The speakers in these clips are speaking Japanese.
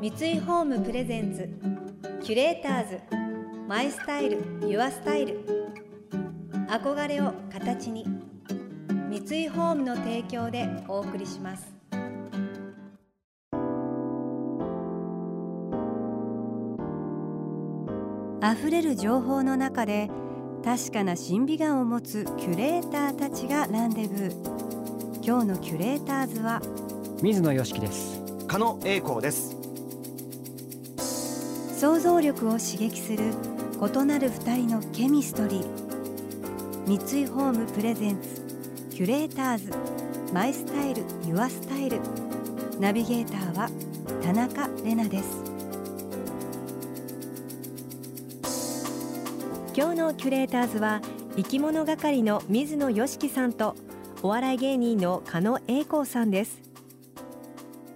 三井ホームプレゼンツキュレーターズマイスタイルユアスタイル。憧れを形に三井ホームの提供でお送りします。溢れる情報の中で確かな審美眼を持つキュレーターたちがランデブー。今日のキュレーターズは水野よしきです。加野英光です想像力を刺激する異なる二人のケミストリー。三井ホームプレゼンツキュレーターズ。マイスタイルユアスタイル。ナビゲーターは田中れなです。今日のキュレーターズは生き物係の水野よしきさんとお笑い芸人の加野英光さんです。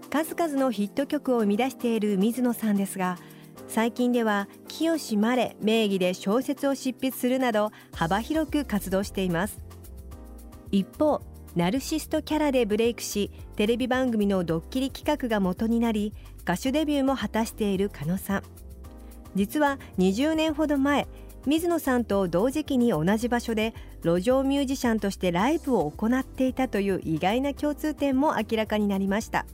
数々のヒット曲を生み出している水野さんですが最近では清まれ名義で小説を執筆するなど幅広く活動しています。一方ナルシストキャラでブレイクしテレビ番組のドッキリ企画が元になり歌手デビューも果たしている加野さん。実は20年ほど前水野さんと同時期に同じ場所で路上ミュージシャンとしてライブを行っていたという意外な共通点も明らかになりました。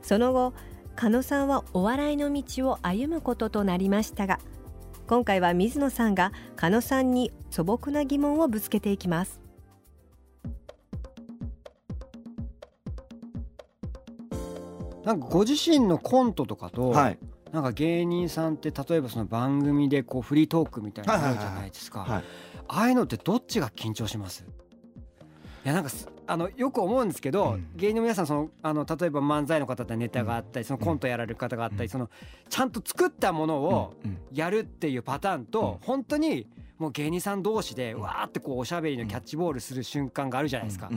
その後加野さんはお笑いの道を歩むこととなりましたが今回は水野さんが加野さんに素朴な疑問をぶつけていきます。なんかご自身のコントとかと、はい。なんか芸人さんって例えばその番組でこうフリートークみたいなのあるじゃないですか、はい。ああいうのってどっちが緊張します？いやなんかすあのよく思うんですけど、うん。芸人の皆さんそのあの例えば漫才の方ってネタがあったりそのコントやられる方があったり、うん。そのちゃんと作ったものをうん。やるっていうパターンと、うん。本当にもう芸人さん同士でうん。わーってこうおしゃべりのキャッチボールする瞬間があるじゃないですか、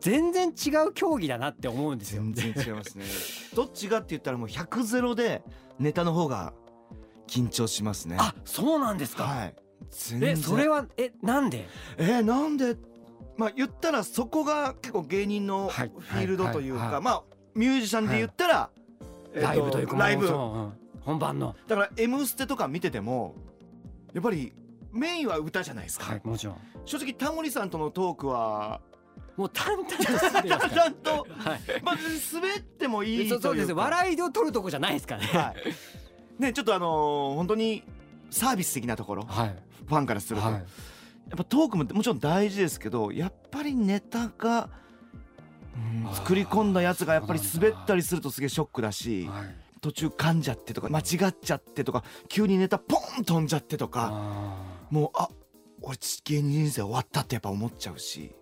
全然違う競技だなって思うんですよ。全然違いますね。どっちがって言ったらもう100ゼロでネタの方が緊張しますね。あそうなんですか、はい。えそれはえなんで？えーなんで？まあ言ったらそこが結構芸人のフはいィールドというかまあミュージシャンで言ったらえーライブというかライブ。そううん本番の。だから「M ステ」とか見ててもやっぱりメインは歌じゃないですか、はいもちろん。正直タモリさんとのトークはもう淡々と進んでますから。ちゃんと はい。まあ滑ってもいいというか。そうそうです笑いを取るとこじゃないですからね。はい。ねちょっとあのー本当にサービス的なところはい。ファンからすると、はいやっぱトークももちろん大事ですけどやっぱりネタが、作り込んだやつがやっぱり滑ったりするとすげえショックだしはい。途中噛んじゃってとか間違っちゃってとか急にネタポン飛んじゃってとかあもうあ俺芸人人生終わったってやっぱ思っちゃうし、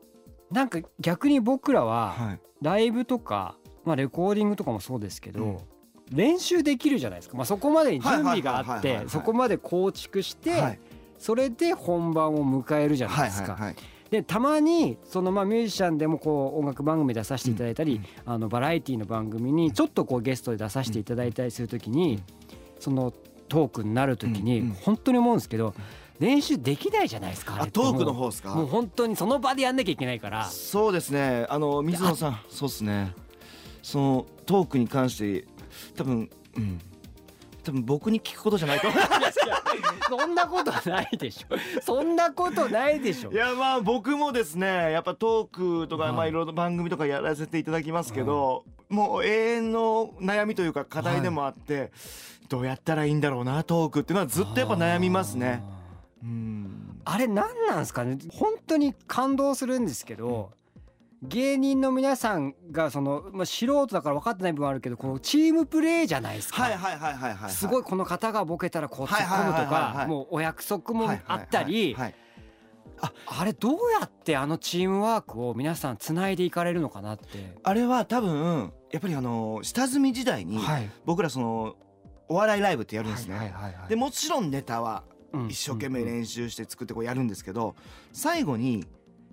ーなんか逆に僕らははい、ライブとかまあレコーディングとかもそうですけうん。ど練習できるじゃないですか。まあそこまでに準備があってそこまで構築してはいそれで本番を迎えるじゃないはいですか。はいはいでたまにそのまあミュージシャンでもこう音楽番組出させていただいたり、あのバラエティの番組にちょっとこうゲストで出させていただいたりするときに、うんそのトークになるときにうんうん本当に思うんですけど、練習できないじゃないですかあトークのも方ですか？うもう本当にその場でやんなきゃいけないから。そうですね。あの水野さんそうですね。そのトークに関して多分うん多分僕に聞くことじゃないと。思うそんなことないでしょ。そんなことないでしょ。いやまあ僕もですねやっぱトークとか、はい。まあいろいろ番組とかやらせていただきますけど、もう永遠の悩みというか課題でもあって、どうやったらいいんだろうなトークっていうのはずっとやっぱ悩みますね。うん。あれ何なんですかね？本当に感動するんですけど、芸人の皆さんがその、まあ、素人だから分かってない部分あるけどこのチームプレーじゃないですか、はいはいはいはいはいすごいこの方がボケたらこう突っ込むとかもうお約束もあったりはいはいはいあれどうやってあのチームワークを皆さんつないでいかれるのかなって。あれは多分やっぱりあの下積み時代にはい。僕らそのお笑いライブってやるんですね。はいはいはいでもちろんネタはうん。一生懸命練習して作ってこうやるんですけど最後に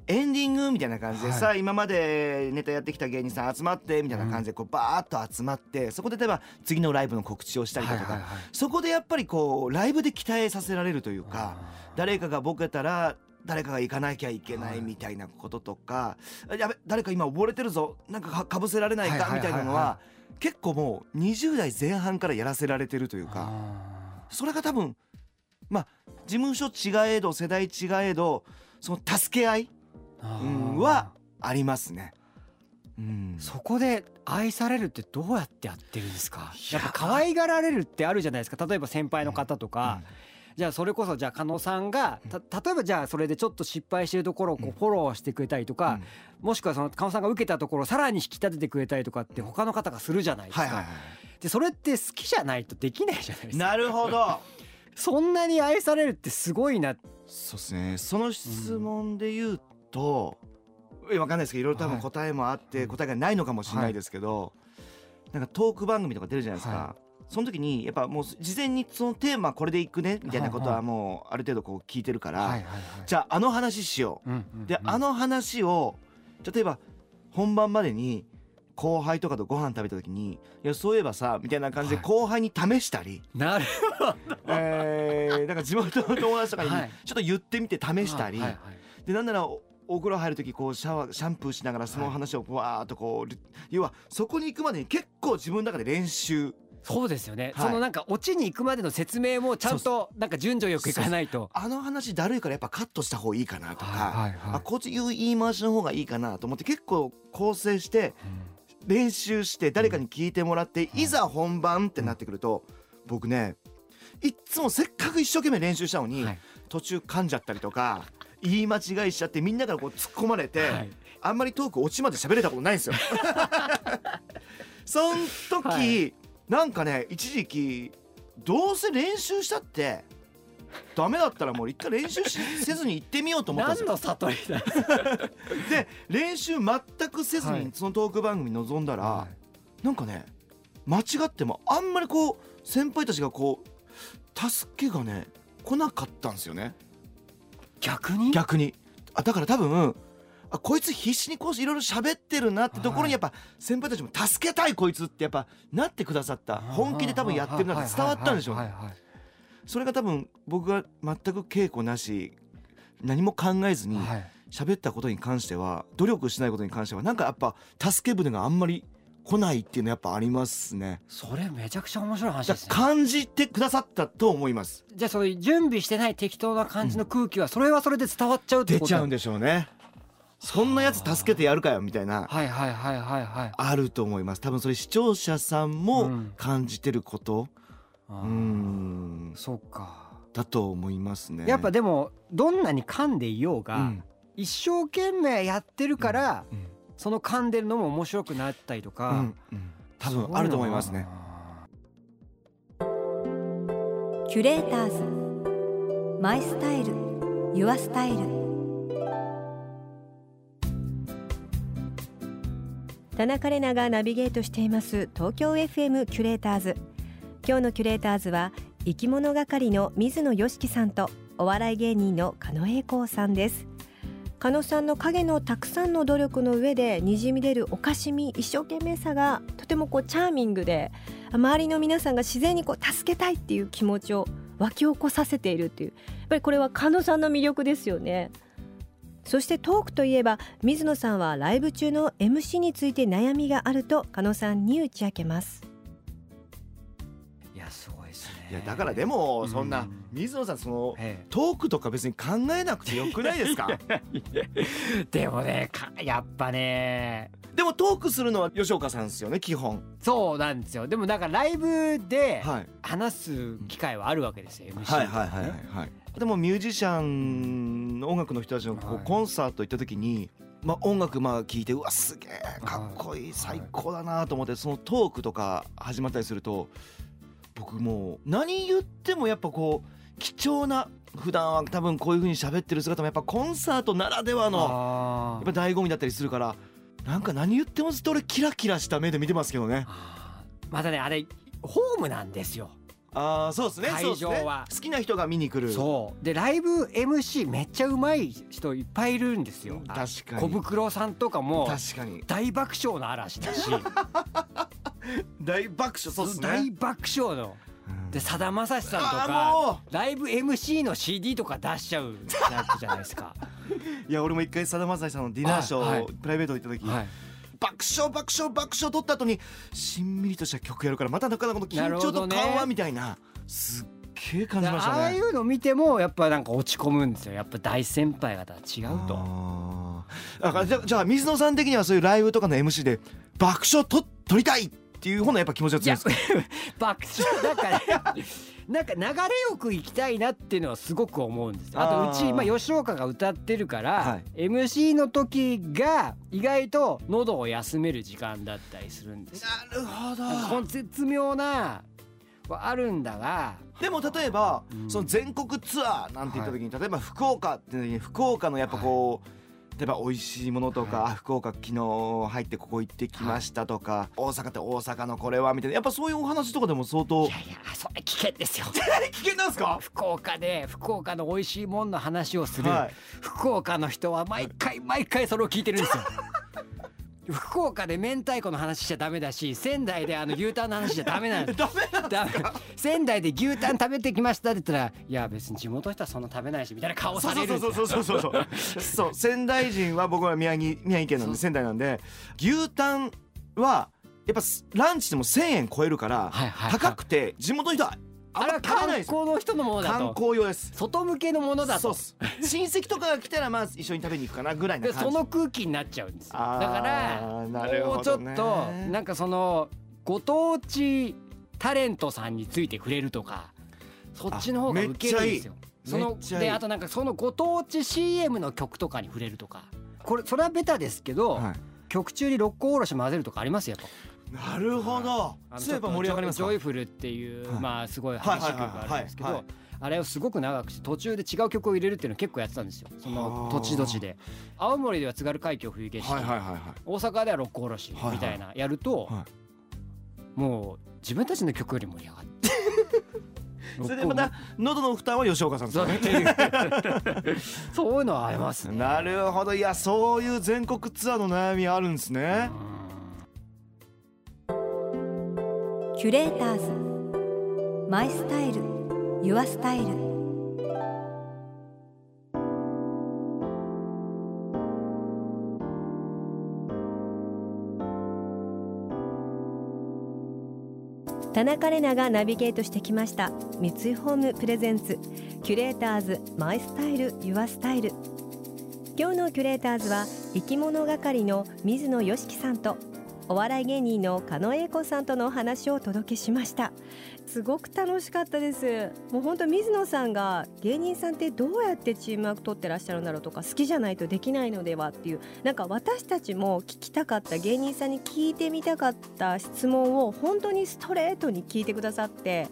エンディングみたいな感じではい。さあ今までネタやってきた芸人さん集まってみたいな感じでこうバーッと集まってそこで例えば次のライブの告知をしたりだとかそこでやっぱりこうライブで鍛えさせられるというか誰かがボケたら誰かが行かなきゃいけないみたいなこととか、やべ誰か今溺れてるぞなんかかかぶせられないかみたいなのは結構もう20代前半からやらせられてるというかあそれが多分まあ事務所違えど世代違えどその助け合いはありますね。うん、そこで愛されるってどうやってやってるんですか？いや。やっぱ可愛がられるってあるじゃないですか。例えば先輩の方とか、じゃあそれこそじゃあ加納さんがた例えばじゃあそれでちょっと失敗してるところをこうん。うフォローしてくれたりとか、もしくはその加納さんが受けたところをさらに引き立ててくれたりとかって他の方がするじゃないですか、はいはいはでそれって好きじゃないとできないじゃないですか。いなるほど。そんなに愛されるってすごいな。そうですね。その質問で言うと、えわかんないですけどいろいろ多分はい。答えもあって、答えがないのかもしれないですけど、なんかトーク番組とか出るじゃないですか、はその時にやっぱもう事前にそのテーマこれでいくねみたいなことはいははいもうある程度こう聞いてるから、はいはいじゃああの話しよう。んうんううん。で、あの話を例えば本番までに後輩とかとご飯食べた時に「いやそういえばさ」みたいな感じではい。後輩に試したり、なるえー、なんか地元の友達とかにはい。ちょっと言ってみて試したり、はいはい。でなんならおお風呂入る時こうシャワーシャンプーしながらその話をわーっとこう要はそこに行くまでに結構自分の中で練習。そうですよね、はい。そのなんかオチに行くまでの説明もちゃんとなんか順序よくいかないと。あの話だるいからやっぱカットした方がいいかなとか、はいはいあこっち言う言い回しの方がいいかなと思って結構構成して練習して誰かに聞いてもらって、いざ本番ってなってくると、僕ねいっつもせっかく一生懸命練習したのに、はい。途中噛んじゃったりとか言い間違いしちゃってみんなからこう突っ込まれて、はい。あんまりトークオチまで喋れたことないんですよ。そん時、はい。なんかね一時期どうせ練習したってダメだったらもう一回練習しせずに行ってみようと思ったんです何よ。の悟りだ で練習全くせずはい。にそのトーク番組臨んだら、はなんかね間違ってもあんまりこう先輩たちがこう助けがね来なかったんですよね逆に？逆に。あだから多分あこいつ必死にこういろいろ喋ってるなってところにやっぱ先輩たちも助けたいこいつってやっぱなってくださった。本気で多分やってるなって伝わったんでしょうね。それが多分僕が全く稽古なし何も考えずにはい。喋ったことに関しては努力しないことに関してはなんかやっぱ助け舟があんまり来ないっていうのやっぱありますね。それめちゃくちゃ面白い話だですね。感じてくださったと思います。じゃあそういう準備してない適当な感じの空気はそれはそれで伝わっちゃうってこと出ちゃうんでしょうね。そんなやつ助けてやるかよみたいな。はいはいはいはいはいあると思います。多分それ視聴者さんうもん。感じてること。あうーん。そうか。だと思いますね。やっぱでもどんなに噛んでいようが、うん。一生懸命やってるから、うんその噛んでるのも面白くなったりとか、うんうん。多分あると思いますね。キュレーターズ。マイスタイル。ユアスタイル。田中れながナビゲートしています。東京 FM キュレーターズ。今日のキュレーターズは生き物係の水野良樹さんとお笑い芸人の狩野英孝さんです狩野さんの影のたくさんの努力の上でにじみ出るおかしみ一生懸命さがとてもこうチャーミングで周りの皆さんが自然にこう助けたいっていう気持ちを湧き起こさせているっていうやっぱりこれは狩野さんの魅力ですよね。そしてトークといえば水野さんはライブ中の MC について悩みがあると狩野さんに打ち明けます。いやだからでもうんそんな水野さんそのえトークとか別に考えなくてよくないですか？えでもねかやっぱね。でもトークするのは吉岡さんですよね基本。そうなんですよ。でもなんかライブではい。話す機会はあるわけですよ MC はいはいはいはいはい。でもミュージシャンの音楽の人たちのコンサート行った時に、まあ、音楽まあ聞いてうわすげえかっこいい最高だなと思ってそのトークとか始まったりすると僕もう何言ってもやっぱこう貴重な普段は多分こういう風に喋ってる姿もやっぱコンサートならではのあやっぱ醍醐味だったりするからなんか何言ってもずっと俺キラキラした目で見てますけどね。またねあれホームなんですよ。ああそうですね会場は。好きな人が見に来る。そう。でライブ MC めっちゃうまい人いっぱいいるんですよ。確かに。小袋さんとかも確かに。大爆笑の嵐だし 大爆笑そうですね。大爆笑の。うん。でさだまさしさんとかもライブ MC の CD とか出しちゃうタイプじゃないですか。いや俺も一回さだまさしさんのディナーショー、はい。はいプライベート行った時、はい。爆笑爆笑爆笑取った後にしんみりとした曲やるからまたなかなかこの緊張と緩和みたいなすっげえ感じましたね。ああいうの見てもやっぱなんか落ち込むんですよ。やっぱ大先輩方は違うと。だからじゃじゃあ水野さん的にはそういうライブとかの MC で爆笑と取りたいっていう方のやっぱ気持ちが強いですか？爆笑だから。なんか流れよく行きたいなっていうのはすごく思うんです。よあとうちあーまあ吉岡が歌ってるから、は MC の時が意外と喉を休める時間だったりするんです。よなるほなんかこの絶妙なはあるんだが。でも例えば、うん。その全国ツアーなんて言った時に、例えば福岡って時に福岡のやっぱこう、例えば美味しいものとか、はい。あ福岡昨日入ってここ行ってきましたとか、大阪って大阪のこれはみたいなやっぱそういうお話とかでも相当いやいやそれ危険ですよ。危険なんですか？福岡で福岡の美味しいもんの話をする、はい。福岡の人は毎回毎回それを聞いてるんですよ福岡で明太子の話しちゃダメだし仙台であの牛タンの話しちゃダメなんです ダメなん仙台で牛タン食べてきましたって言ったらいや別に地元の人はそんな食べないしみたいな顔そうされるんですよ。そうそうそうそうそうそう仙台人は僕は宮城 宮城県なんそうで仙台なんで牛タンはやっぱランチでも1,000円超えるからはいはいはい。高くて地元の人はあんまないですよ。光の人のものだ観と光用です。外向けのものだと。そうっす。親戚とかが来たらまあ一緒に食べに行くかなぐらいなで感じ。その空気になっちゃうんですよ。だあーからなるほもうちょどねっとなんかそのご当地タレントさんについて触れるとかそっちの方がウケるんですよ。そのめっちゃいい。であとなんかそのご当地 CM の曲とかに触れるとか。これそれはベタですけど、はい。曲中に六甲おろし混ぜるとかありますよやっぱ。なるほど。そういえば盛り上がりますか？ジョイフルっていう、はい。まあすごい激しい曲があるんですけど、あれをすごく長くして途中で違う曲を入れるっていうのを結構やってたんですよ。そのはあ。土地土地で。青森では津軽海峡冬景色、大阪では六甲おろしみたいなやると、はもう自分たちの曲より盛り上がって。それでまた喉の負担は吉岡さんですそうよねそういうのはありますね。なるほど。いやそういう全国ツアーの悩みあるんですねキュレーターズ。マイスタイル。ユアスタイル。田中れながナビゲートしてきました。三井ホームプレゼンツ。キュレーターズ。マイスタイル。ユアスタイル。今日のキュレーターズは生き物係の水野よしきさんとお笑い芸人の狩野英孝さんとのお話をお届けしました。すごく楽しかったです。もう本当水野さんが芸人さんってどうやってチームワーク取ってらっしゃるんだろうとか好きじゃないとできないのではっていうなんか私たちも聞きたかった芸人さんに聞いてみたかった質問を本当にストレートに聞いてくださって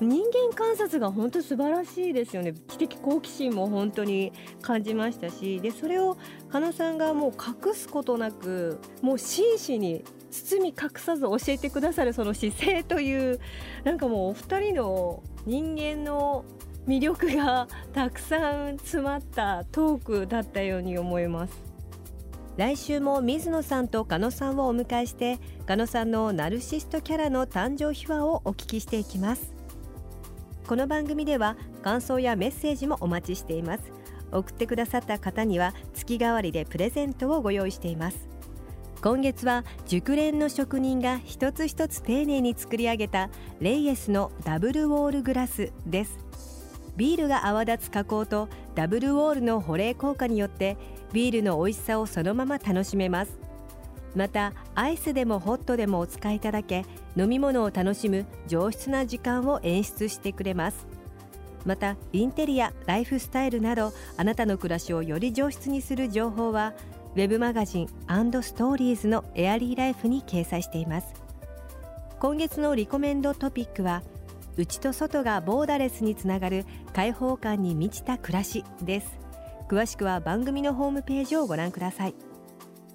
人間観察が本当素晴らしいですよね。知的好奇心も本当に感じましたしでそれをかなさんがもう隠すことなくもう真摯に包み隠さず教えてくださるその姿勢というなんかもうお二人の人間の魅力がたくさん詰まったトークだったように思います。来週も水野さんと加野さんをお迎えして加野さんのナルシストキャラの誕生秘話をお聞きしていきます。この番組では感想やメッセージもお待ちしています。送ってくださった方には月替わりでプレゼントをご用意しています。今月は熟練の職人が一つ一つ丁寧に作り上げたレイエスのダブルウォールグラスです。ビールが泡立つ加工とダブルウォールの保冷効果によってビールの美味しさをそのまま楽しめます。またアイスでもホットでもお使いいただけ飲み物を楽しむ上質な時間を演出してくれます。またインテリアライフスタイルなどあなたの暮らしをより上質にする情報はウェブマガジンストーリーズのエアリーライフに掲載しています。今月のリコメンドトピックは内と外がボーダレスにつながる開放感に満ちた暮らしです。詳しくは番組のホームページをご覧ください。